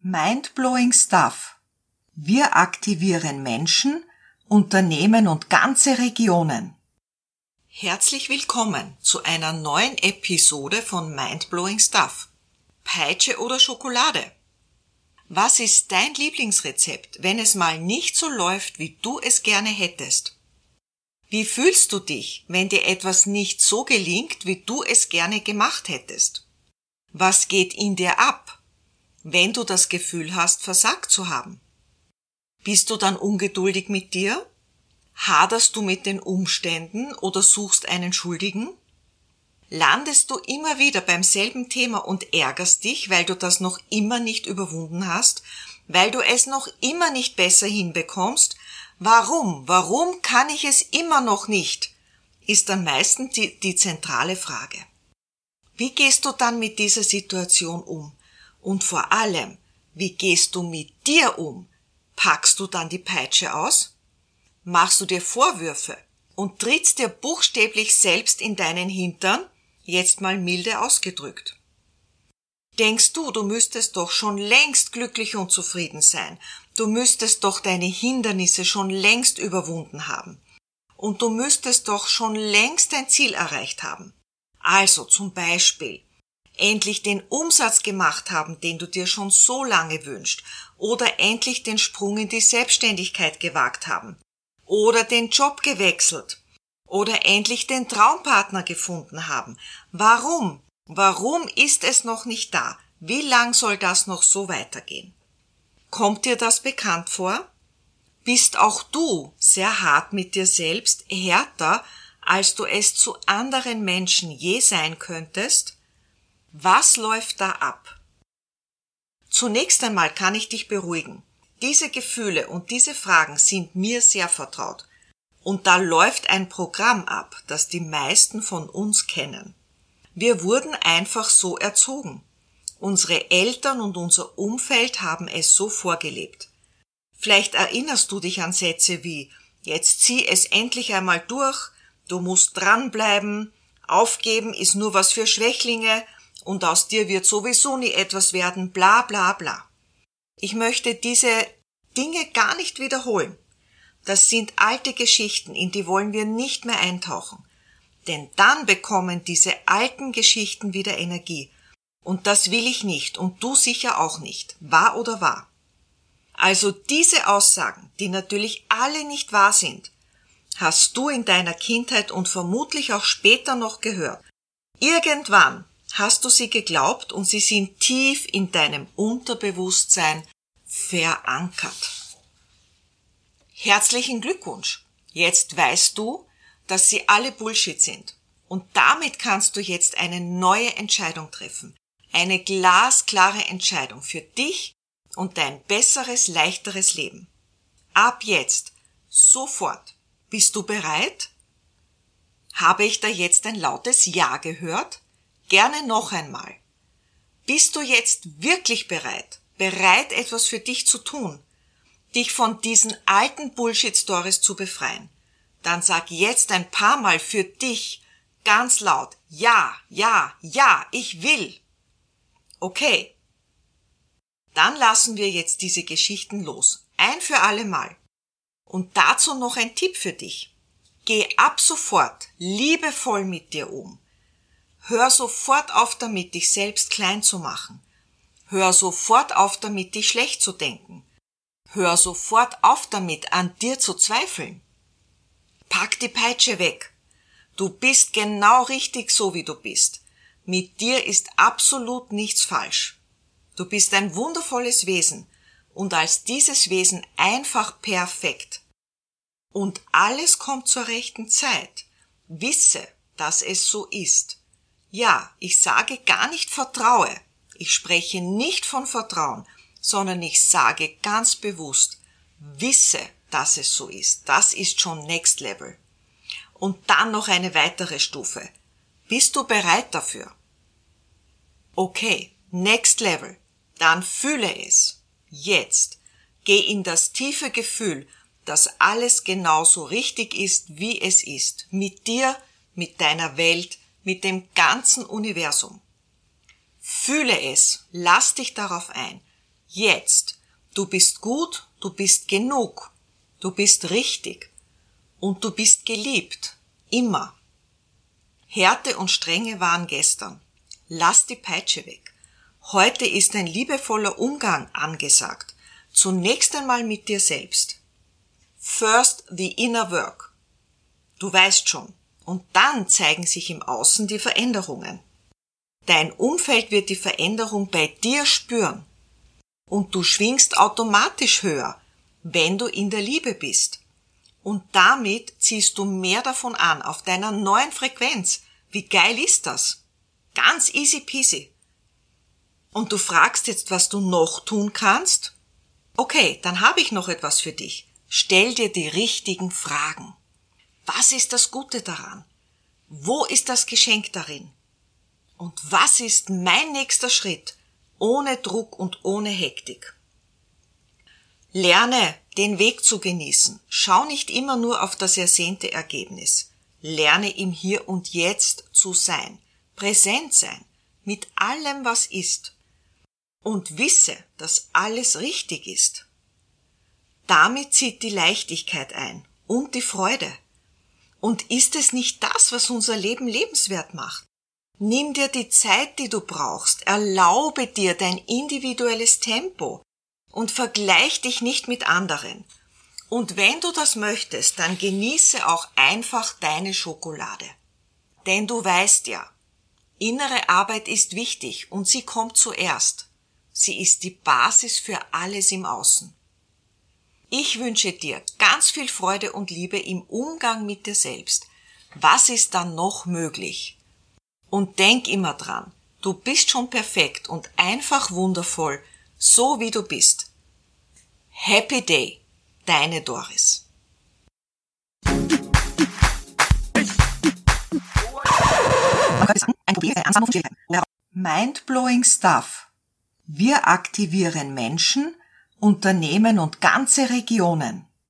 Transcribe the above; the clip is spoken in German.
Mindblowing Stuff. Wir aktivieren Menschen, Unternehmen und ganze Regionen. Herzlich willkommen zu einer neuen Episode von Mindblowing Stuff. Peitsche oder Schokolade? Was ist dein Lieblingsrezept, wenn es mal nicht so läuft, wie du es gerne hättest? Wie fühlst du dich, wenn dir etwas nicht so gelingt, wie du es gerne gemacht hättest? Was geht in dir ab, wenn du das Gefühl hast, versagt zu haben? Bist du dann ungeduldig mit dir? Haderst du mit den Umständen oder suchst einen Schuldigen? Landest du immer wieder beim selben Thema und ärgerst dich, weil du das noch immer nicht überwunden hast, weil du es noch immer nicht besser hinbekommst? Warum? Warum kann ich es immer noch nicht? Ist dann meistens die, die zentrale Frage. Wie gehst du dann mit dieser Situation um? Und vor allem, wie gehst du mit dir um? Packst du dann die Peitsche aus? Machst du dir Vorwürfe und trittst dir buchstäblich selbst in deinen Hintern, jetzt mal milde ausgedrückt? Denkst du, du müsstest doch schon längst glücklich und zufrieden sein, du müsstest doch deine Hindernisse schon längst überwunden haben, und du müsstest doch schon längst dein Ziel erreicht haben. Also zum Beispiel endlich den Umsatz gemacht haben, den du dir schon so lange wünscht, oder endlich den Sprung in die Selbstständigkeit gewagt haben, oder den Job gewechselt, oder endlich den Traumpartner gefunden haben. Warum? Warum ist es noch nicht da? Wie lang soll das noch so weitergehen? Kommt dir das bekannt vor? Bist auch du sehr hart mit dir selbst, härter als du es zu anderen Menschen je sein könntest? Was läuft da ab? Zunächst einmal kann ich dich beruhigen. Diese Gefühle und diese Fragen sind mir sehr vertraut. Und da läuft ein Programm ab, das die meisten von uns kennen. Wir wurden einfach so erzogen. Unsere Eltern und unser Umfeld haben es so vorgelebt. Vielleicht erinnerst du dich an Sätze wie Jetzt zieh es endlich einmal durch, Du musst dranbleiben, aufgeben ist nur was für Schwächlinge und aus dir wird sowieso nie etwas werden, bla bla bla. Ich möchte diese Dinge gar nicht wiederholen. Das sind alte Geschichten, in die wollen wir nicht mehr eintauchen. Denn dann bekommen diese alten Geschichten wieder Energie. Und das will ich nicht und du sicher auch nicht. Wahr oder wahr? Also diese Aussagen, die natürlich alle nicht wahr sind, hast du in deiner Kindheit und vermutlich auch später noch gehört. Irgendwann hast du sie geglaubt und sie sind tief in deinem Unterbewusstsein verankert. Herzlichen Glückwunsch! Jetzt weißt du, dass sie alle Bullshit sind. Und damit kannst du jetzt eine neue Entscheidung treffen. Eine glasklare Entscheidung für dich und dein besseres, leichteres Leben. Ab jetzt, sofort, bist du bereit? Habe ich da jetzt ein lautes Ja gehört? Gerne noch einmal. Bist du jetzt wirklich bereit? Bereit, etwas für dich zu tun? Dich von diesen alten Bullshit-Stories zu befreien? Dann sag jetzt ein paar Mal für dich ganz laut Ja, ja, ja, ich will. Okay. Dann lassen wir jetzt diese Geschichten los. Ein für alle Mal. Und dazu noch ein Tipp für dich. Geh ab sofort liebevoll mit dir um. Hör sofort auf damit, dich selbst klein zu machen. Hör sofort auf damit, dich schlecht zu denken. Hör sofort auf damit, an dir zu zweifeln. Pack die Peitsche weg. Du bist genau richtig so, wie du bist. Mit dir ist absolut nichts falsch. Du bist ein wundervolles Wesen und als dieses Wesen einfach perfekt. Und alles kommt zur rechten Zeit. Wisse, dass es so ist. Ja, ich sage gar nicht vertraue. Ich spreche nicht von Vertrauen, sondern ich sage ganz bewusst, wisse, dass es so ist. Das ist schon Next Level. Und dann noch eine weitere Stufe. Bist du bereit dafür? Okay, Next Level. Dann fühle es. Jetzt geh in das tiefe Gefühl, dass alles genauso richtig ist, wie es ist, mit dir, mit deiner Welt, mit dem ganzen Universum. Fühle es, lass dich darauf ein. Jetzt. Du bist gut, du bist genug, du bist richtig und du bist geliebt. Immer. Härte und Strenge waren gestern. Lass die Peitsche weg. Heute ist ein liebevoller Umgang angesagt. Zunächst einmal mit dir selbst. First the inner work. Du weißt schon. Und dann zeigen sich im Außen die Veränderungen. Dein Umfeld wird die Veränderung bei dir spüren. Und du schwingst automatisch höher, wenn du in der Liebe bist. Und damit ziehst du mehr davon an auf deiner neuen Frequenz. Wie geil ist das? Ganz easy peasy. Und du fragst jetzt, was du noch tun kannst? Okay, dann habe ich noch etwas für dich. Stell dir die richtigen Fragen. Was ist das Gute daran? Wo ist das Geschenk darin? Und was ist mein nächster Schritt, ohne Druck und ohne Hektik? Lerne, den Weg zu genießen. Schau nicht immer nur auf das ersehnte Ergebnis. Lerne im Hier und Jetzt zu sein, präsent sein, mit allem, was ist. Und wisse, dass alles richtig ist. Damit zieht die Leichtigkeit ein und die Freude. Und ist es nicht das, was unser Leben lebenswert macht? Nimm dir die Zeit, die du brauchst, erlaube dir dein individuelles Tempo, und vergleich dich nicht mit anderen. Und wenn du das möchtest, dann genieße auch einfach deine Schokolade. Denn du weißt ja, innere Arbeit ist wichtig und sie kommt zuerst. Sie ist die Basis für alles im Außen. Ich wünsche dir ganz viel Freude und Liebe im Umgang mit dir selbst. Was ist dann noch möglich? Und denk immer dran, du bist schon perfekt und einfach wundervoll, so wie du bist. Happy Day, deine Doris. Mindblowing Stuff. Wir aktivieren Menschen, Unternehmen und ganze Regionen.